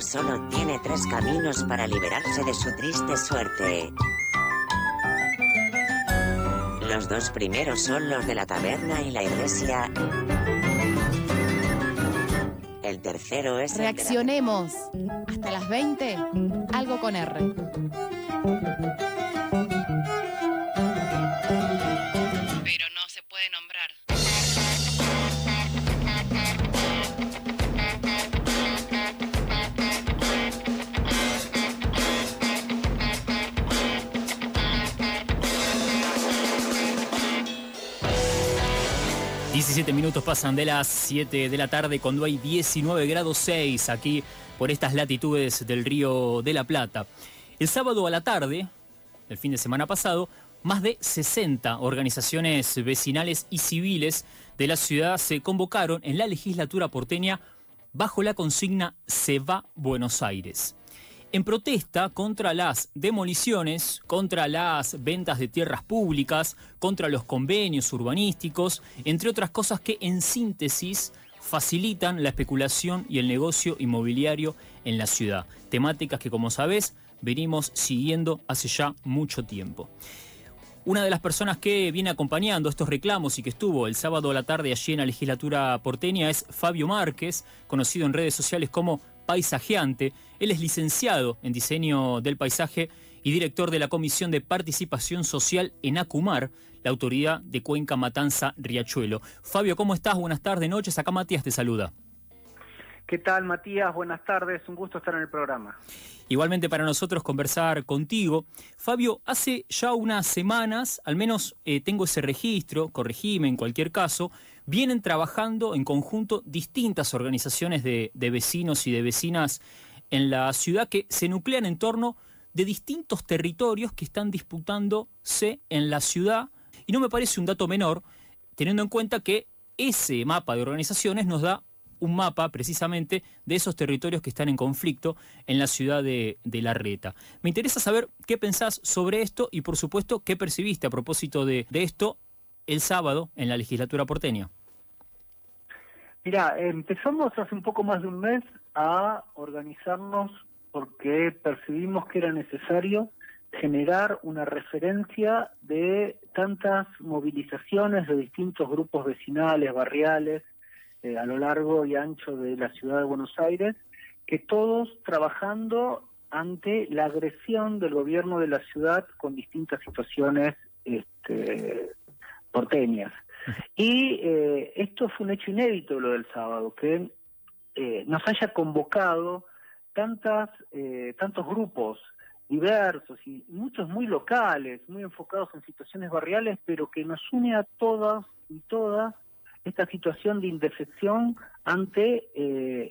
solo tiene tres caminos para liberarse de su triste suerte. Los dos primeros son los de la taberna y la iglesia. El tercero es... Reaccionemos. Hasta las 20. Algo con R. 17 minutos pasan de las 7 de la tarde cuando hay 19 grados 6 aquí por estas latitudes del río de la Plata. El sábado a la tarde, el fin de semana pasado, más de 60 organizaciones vecinales y civiles de la ciudad se convocaron en la legislatura porteña bajo la consigna Se va Buenos Aires en protesta contra las demoliciones, contra las ventas de tierras públicas, contra los convenios urbanísticos, entre otras cosas que en síntesis facilitan la especulación y el negocio inmobiliario en la ciudad. Temáticas que, como sabés, venimos siguiendo hace ya mucho tiempo. Una de las personas que viene acompañando estos reclamos y que estuvo el sábado a la tarde allí en la legislatura porteña es Fabio Márquez, conocido en redes sociales como paisajeante. Él es licenciado en diseño del paisaje y director de la Comisión de Participación Social en Acumar, la autoridad de Cuenca Matanza Riachuelo. Fabio, ¿cómo estás? Buenas tardes, noches. Acá Matías te saluda. ¿Qué tal, Matías? Buenas tardes. Un gusto estar en el programa. Igualmente para nosotros conversar contigo. Fabio, hace ya unas semanas, al menos eh, tengo ese registro, corregime en cualquier caso, vienen trabajando en conjunto distintas organizaciones de, vecinos y de vecinas en la ciudad que se nuclean en torno de distintos territorios que están disputándose en la ciudad. Y no me parece un dato menor, teniendo en cuenta que ese mapa de organizaciones nos da un mapa precisamente de esos territorios que están en conflicto en la ciudad de, La Reta. Me interesa saber qué pensás sobre esto y por supuesto qué percibiste a propósito de esto el sábado en la legislatura porteña. Mira, empezamos hace un poco más de un mes a organizarnos porque percibimos que era necesario generar una referencia de tantas movilizaciones de distintos grupos vecinales, barriales, eh, a lo largo y ancho de la ciudad de Buenos Aires, que todos trabajando ante la agresión del gobierno de la ciudad con distintas situaciones este, porteñas. Y eh, esto fue un hecho inédito lo del sábado, que eh, nos haya convocado tantas, eh, tantos grupos diversos y muchos muy locales, muy enfocados en situaciones barriales, pero que nos une a todas y todas esta situación de indefección ante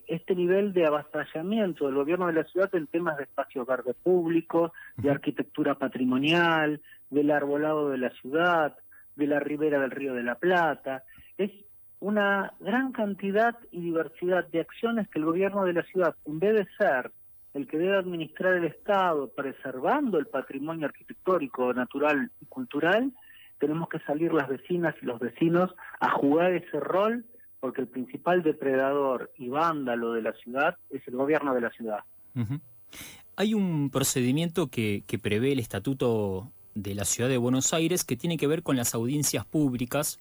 este nivel de avasallamiento del gobierno de la ciudad en temas de espacios verdes públicos, de arquitectura patrimonial, del arbolado de la ciudad, de la ribera del Río de la Plata. Es una gran cantidad y diversidad de acciones que el gobierno de la ciudad, en vez de ser el que debe administrar el Estado preservando el patrimonio arquitectónico, natural y cultural, tenemos que salir las vecinas y los vecinos a jugar ese rol porque el principal depredador y vándalo de la ciudad es el gobierno de la ciudad. Hay un procedimiento que, que prevé el Estatuto de la ciudad de Buenos Aires que tiene que ver con las audiencias públicas,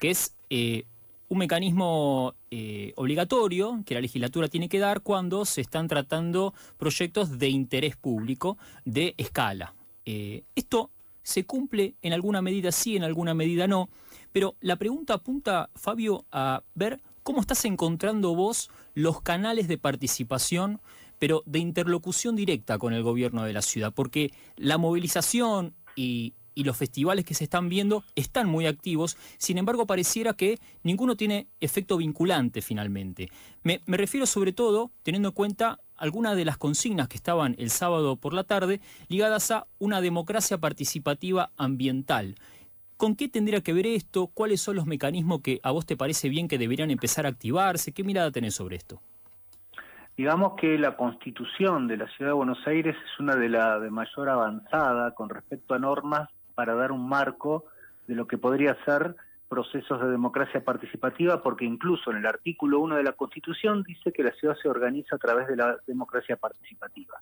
que es eh, un mecanismo eh, obligatorio que la legislatura tiene que dar cuando se están tratando proyectos de interés público de escala. Eh, esto se cumple en alguna medida sí, en alguna medida no, pero la pregunta apunta, Fabio, a ver cómo estás encontrando vos los canales de participación pero de interlocución directa con el gobierno de la ciudad, porque la movilización y, los festivales que se están viendo están muy activos, sin embargo pareciera que ninguno tiene efecto vinculante finalmente. Me, refiero sobre todo teniendo en cuenta algunas de las consignas que estaban el sábado por la tarde ligadas a una democracia participativa ambiental. ¿Con qué tendría que ver esto? ¿Cuáles son los mecanismos que a vos te parece bien que deberían empezar a activarse? ¿Qué mirada tenés sobre esto? Digamos que la constitución de la ciudad de Buenos Aires es una de las de mayor avanzada con respecto a normas para dar un marco de lo que podría ser procesos de democracia participativa porque incluso en el artículo 1 de la Constitución dice que la ciudad se organiza a través de la democracia participativa.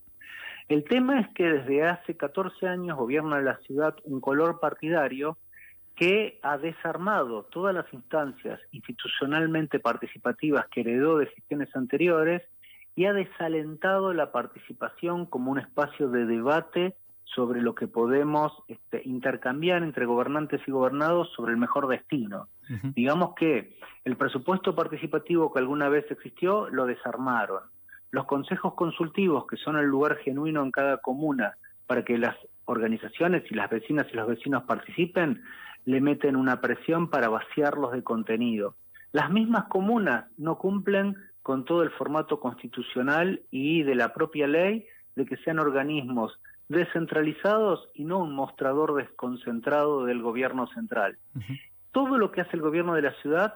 El tema es que desde hace 14 años gobierna la ciudad un color partidario que ha desarmado todas las instancias institucionalmente participativas que heredó de gestiones anteriores y ha desalentado la participación como un espacio de debate sobre lo que podemos este, intercambiar entre gobernantes y gobernados sobre el mejor destino. Digamos que el presupuesto participativo que alguna vez existió lo desarmaron. Los consejos consultivos, que son el lugar genuino en cada comuna para que las organizaciones y las vecinas y los vecinos participen, le meten una presión para vaciarlos de contenido. Las mismas comunas no cumplen con todo el formato constitucional y de la propia ley de que sean organismos descentralizados y no un mostrador desconcentrado del gobierno central. Todo lo que hace el gobierno de la ciudad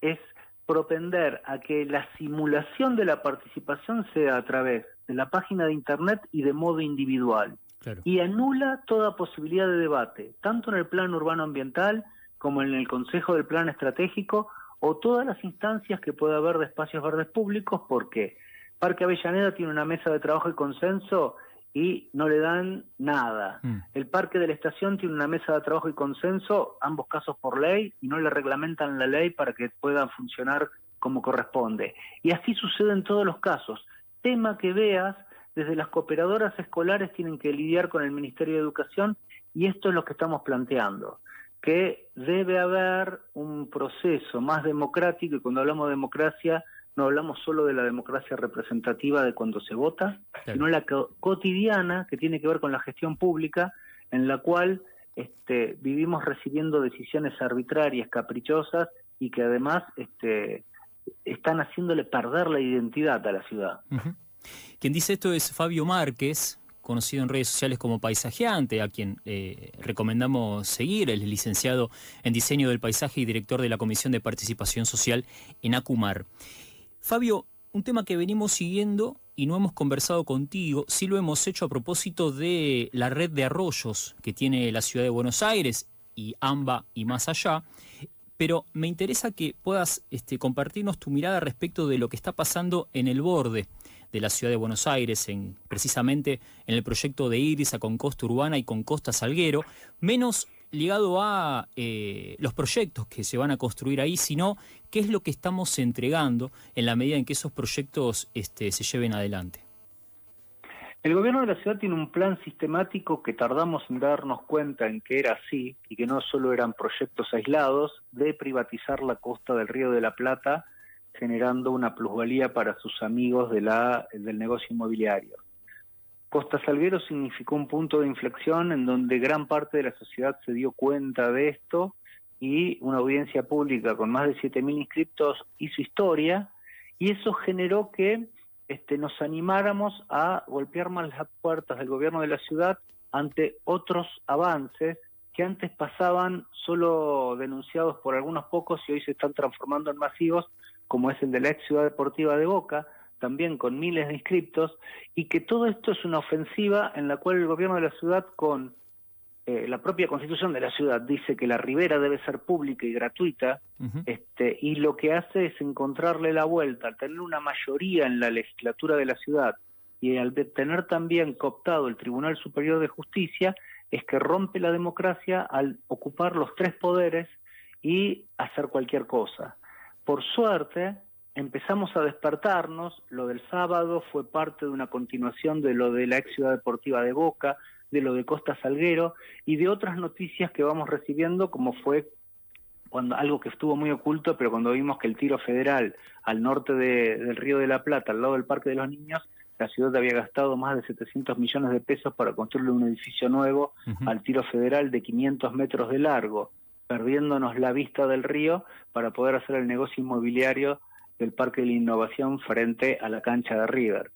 es propender a que la simulación de la participación sea a través de la página de Internet y de modo individual. Y anula toda posibilidad de debate, tanto en el plan urbano ambiental como en el Consejo del Plan Estratégico o todas las instancias que pueda haber de espacios verdes públicos, porque Parque Avellaneda tiene una mesa de trabajo y consenso y no le dan nada. Mm. El Parque de la Estación tiene una mesa de trabajo y consenso, ambos casos por ley, y no le reglamentan la ley para que pueda funcionar como corresponde. Y así sucede en todos los casos. Tema que veas, desde las cooperadoras escolares tienen que lidiar con el Ministerio de Educación y esto es lo que estamos planteando, que debe haber un proceso más democrático y cuando hablamos de democracia no hablamos solo de la democracia representativa de cuando se vota, sino la cotidiana que tiene que ver con la gestión pública, en la cual este, vivimos recibiendo decisiones arbitrarias, caprichosas y que además este, están haciéndole perder la identidad a la ciudad. Quien dice esto es Fabio Márquez, conocido en redes sociales como paisajeante, a quien eh, recomendamos seguir, el licenciado en diseño del paisaje y director de la Comisión de Participación Social en Acumar. Fabio, un tema que venimos siguiendo y no hemos conversado contigo, sí lo hemos hecho a propósito de la red de arroyos que tiene la ciudad de Buenos Aires y AMBA y más allá, pero me interesa que puedas este, compartirnos tu mirada respecto de lo que está pasando en el borde de la ciudad de Buenos Aires, en, precisamente en el proyecto de Iris con Costa Urbana y con Costa Salguero, menos ligado a eh, los proyectos que se van a construir ahí, sino qué es lo que estamos entregando en la medida en que esos proyectos este, se lleven adelante. El gobierno de la ciudad tiene un plan sistemático que tardamos en darnos cuenta en que era así y que no solo eran proyectos aislados de privatizar la costa del Río de la Plata generando una plusvalía para sus amigos de la, del negocio inmobiliario. Costa Salguero significó un punto de inflexión en donde gran parte de la sociedad se dio cuenta de esto y una audiencia pública con más de 7.000 inscriptos hizo historia y eso generó que este, nos animáramos a golpear más las puertas del gobierno de la ciudad ante otros avances que antes pasaban solo denunciados por algunos pocos y hoy se están transformando en masivos, como es el de la ex ciudad deportiva de Boca, también con miles de inscriptos, y que todo esto es una ofensiva en la cual el gobierno de la ciudad, con eh, la propia constitución de la ciudad, dice que la ribera debe ser pública y gratuita, este, y lo que hace es encontrarle la vuelta, al tener una mayoría en la legislatura de la ciudad y al tener también cooptado el Tribunal Superior de Justicia, es que rompe la democracia al ocupar los tres poderes y hacer cualquier cosa. Por suerte, empezamos a despertarnos, lo del sábado fue parte de una continuación de lo de la ex ciudad deportiva de Boca, de lo de Costa Salguero y de otras noticias que vamos recibiendo, como fue cuando algo que estuvo muy oculto, pero cuando vimos que el tiro federal al norte del Río de la Plata, al lado del Parque de los Niños, la ciudad había gastado más de 700 millones de pesos para construir un edificio nuevo al tiro federal de 500 metros de largo, perdiéndonos la vista del río para poder hacer el negocio inmobiliario del Parque de la Innovación frente a la cancha de River.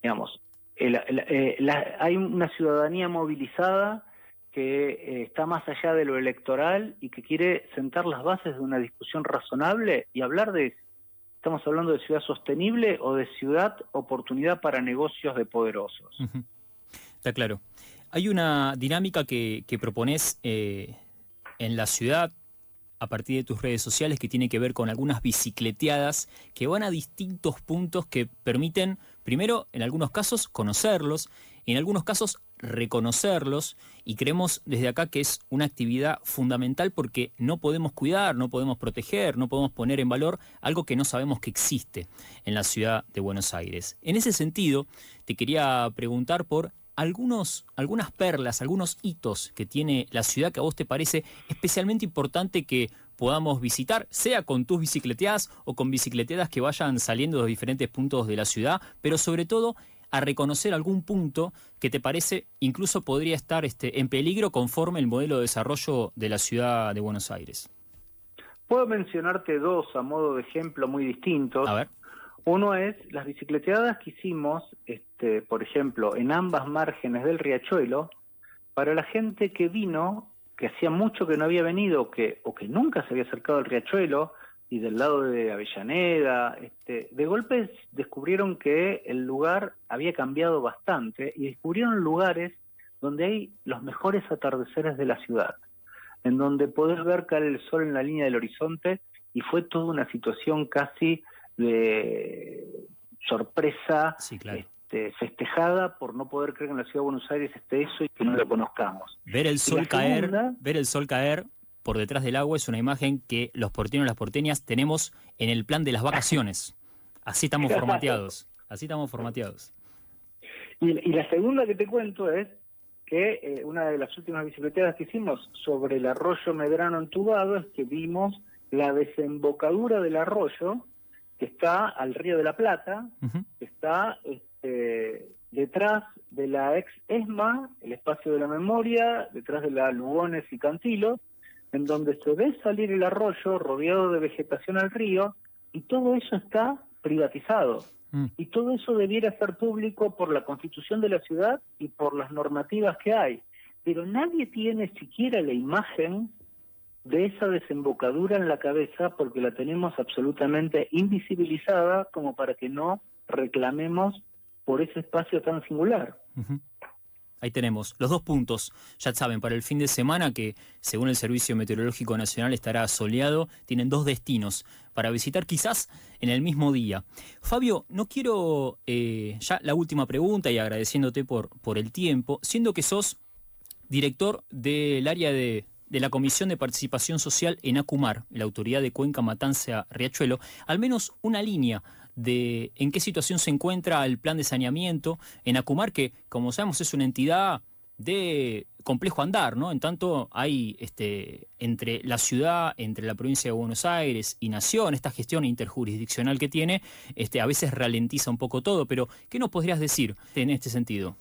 Digamos, eh, hay una ciudadanía movilizada que eh, está más allá de lo electoral y que quiere sentar las bases de una discusión razonable y hablar de, estamos hablando de ciudad sostenible o de ciudad oportunidad para negocios de poderosos. Está claro. Hay una dinámica que, que propones eh, en la ciudad a partir de tus redes sociales que tiene que ver con algunas bicicleteadas que van a distintos puntos que permiten, primero, en algunos casos, conocerlos, en algunos casos, reconocerlos, y creemos desde acá que es una actividad fundamental porque no podemos cuidar, no podemos proteger, no podemos poner en valor algo que no sabemos que existe en la ciudad de Buenos Aires. En ese sentido, te quería preguntar por algunos, algunas perlas, algunos hitos que tiene la ciudad que a vos te parece especialmente importante que podamos visitar, sea con tus bicicleteadas o con bicicleteadas que vayan saliendo de diferentes puntos de la ciudad, pero sobre todo a reconocer algún punto que te parece incluso podría estar este, en peligro conforme el modelo de desarrollo de la ciudad de Buenos Aires. Puedo mencionarte dos a modo de ejemplo muy distintos. A ver. Uno es las bicicleteadas que hicimos, este, por ejemplo, en ambas márgenes del riachuelo, para la gente que vino, que hacía mucho que no había venido que, o que nunca se había acercado al riachuelo, y del lado de Avellaneda, este, de golpe descubrieron que el lugar había cambiado bastante y descubrieron lugares donde hay los mejores atardeceres de la ciudad, en donde podés ver caer el sol en la línea del horizonte y fue toda una situación casi de sorpresa, este, festejada por no poder creer que en la ciudad de Buenos Aires esté eso y que no lo conozcamos. Ver el sol caer, ver el sol caer por detrás del agua es una imagen que los porteños y las porteñas tenemos en el plan de las vacaciones. Así estamos formateados, así estamos formateados. Y, la segunda que te cuento es que eh, una de las últimas bicicleteadas que hicimos sobre el arroyo Medrano entubado es que vimos la desembocadura del arroyo que está al río de la Plata, que está este, detrás de la ex ESMA, el espacio de la memoria, detrás de la Lugones y Cantilos, en donde se ve salir el arroyo rodeado de vegetación al río, y todo eso está privatizado. Mm. Y todo eso debiera ser público por la constitución de la ciudad y por las normativas que hay. Pero nadie tiene siquiera la imagen de esa desembocadura en la cabeza porque la tenemos absolutamente invisibilizada como para que no reclamemos por ese espacio tan singular. Ahí tenemos los dos puntos. Ya saben, para el fin de semana, que según el Servicio Meteorológico Nacional estará soleado, tienen dos destinos para visitar quizás en el mismo día. Fabio, no quiero eh, ya la última pregunta y agradeciéndote por, por el tiempo, siendo que sos director del área de de la Comisión de Participación Social en ACUMAR, la autoridad de Cuenca Matanza Riachuelo, al menos una línea de en qué situación se encuentra el plan de saneamiento en Acumar, que como sabemos es una entidad de complejo andar, ¿no? En tanto hay este, entre la ciudad, entre la provincia de Buenos Aires y Nación, esta gestión interjurisdiccional que tiene, este, a veces ralentiza un poco todo, pero ¿qué nos podrías decir en este sentido?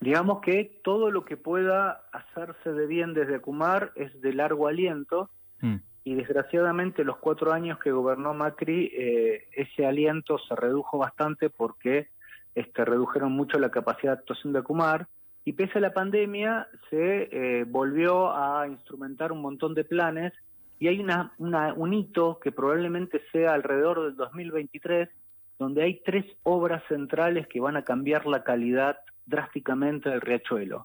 Digamos que todo lo que pueda hacerse de bien desde Acumar es de largo aliento mm. Y desgraciadamente los cuatro años que gobernó Macri eh, ese aliento se redujo bastante porque este, redujeron mucho la capacidad de actuación de Acumar y pese a la pandemia se eh, volvió a instrumentar un montón de planes y hay una, un hito que probablemente sea alrededor del 2023 donde hay tres obras centrales que van a cambiar la calidad drásticamente el riachuelo.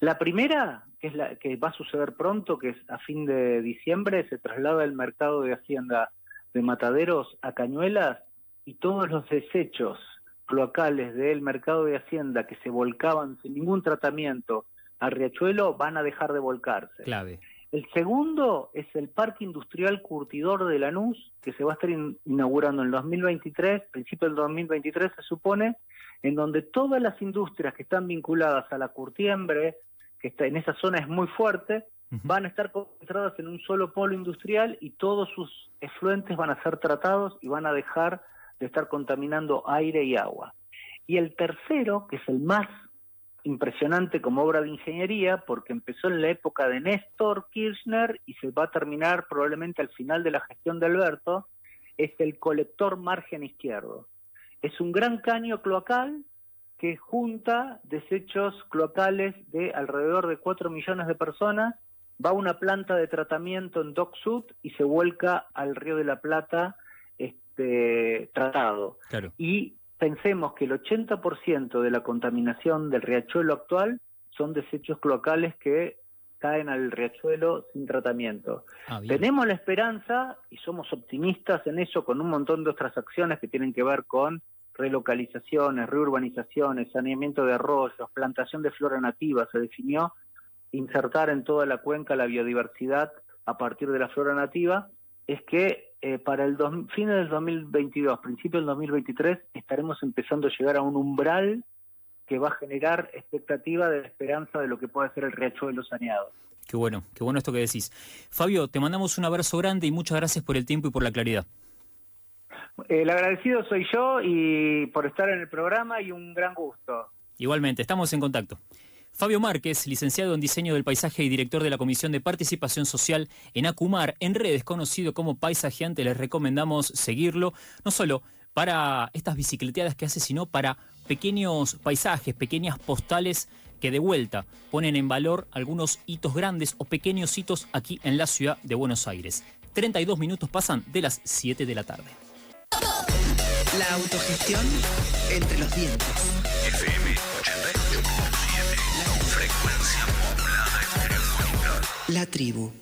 La primera, que es la que va a suceder pronto, que es a fin de diciembre, se traslada el mercado de hacienda de Mataderos a Cañuelas y todos los desechos locales del mercado de hacienda que se volcaban sin ningún tratamiento al riachuelo van a dejar de volcarse. Clave. El segundo es el Parque Industrial Curtidor de Lanús, que se va a estar inaugurando en el 2023, principio del 2023 se supone, en donde todas las industrias que están vinculadas a la curtiembre, que está en esa zona es muy fuerte, van a estar concentradas en un solo polo industrial y todos sus efluentes van a ser tratados y van a dejar de estar contaminando aire y agua. Y el tercero, que es el más impresionante como obra de ingeniería, porque empezó en la época de Néstor Kirchner y se va a terminar probablemente al final de la gestión de Alberto, es el colector margen izquierdo. Es un gran caño cloacal que junta desechos cloacales de alrededor de 4 millones de personas, va a una planta de tratamiento en Dock Sud y se vuelca al Río de la Plata este, tratado. Y pensemos que el 80% de la contaminación del riachuelo actual son desechos cloacales que caen al riachuelo sin tratamiento. Ah. Tenemos la esperanza y somos optimistas en eso con un montón de otras acciones que tienen que ver con relocalizaciones, reurbanizaciones, saneamiento de arroyos, plantación de flora nativa. Se definió insertar en toda la cuenca la biodiversidad a partir de la flora nativa. Es que eh, para el dos, fin del 2022, principio del 2023, estaremos empezando a llegar a un umbral que va a generar expectativa de esperanza de lo que puede ser el riachuelo saneado. Qué bueno, qué bueno esto que decís. Fabio, te mandamos un abrazo grande y muchas gracias por el tiempo y por la claridad. El agradecido soy yo y por estar en el programa y un gran gusto. Igualmente, estamos en contacto. Fabio Márquez, licenciado en diseño del paisaje y director de la Comisión de Participación Social en Acumar, en redes conocido como Paisajeante, les recomendamos seguirlo, no solo para estas bicicleteadas que hace, sino para pequeños paisajes, pequeñas postales que de vuelta ponen en valor algunos hitos grandes o pequeños hitos aquí en la ciudad de Buenos Aires. 32 minutos pasan de las 7 de la tarde. La autogestión entre los dientes. La tribu.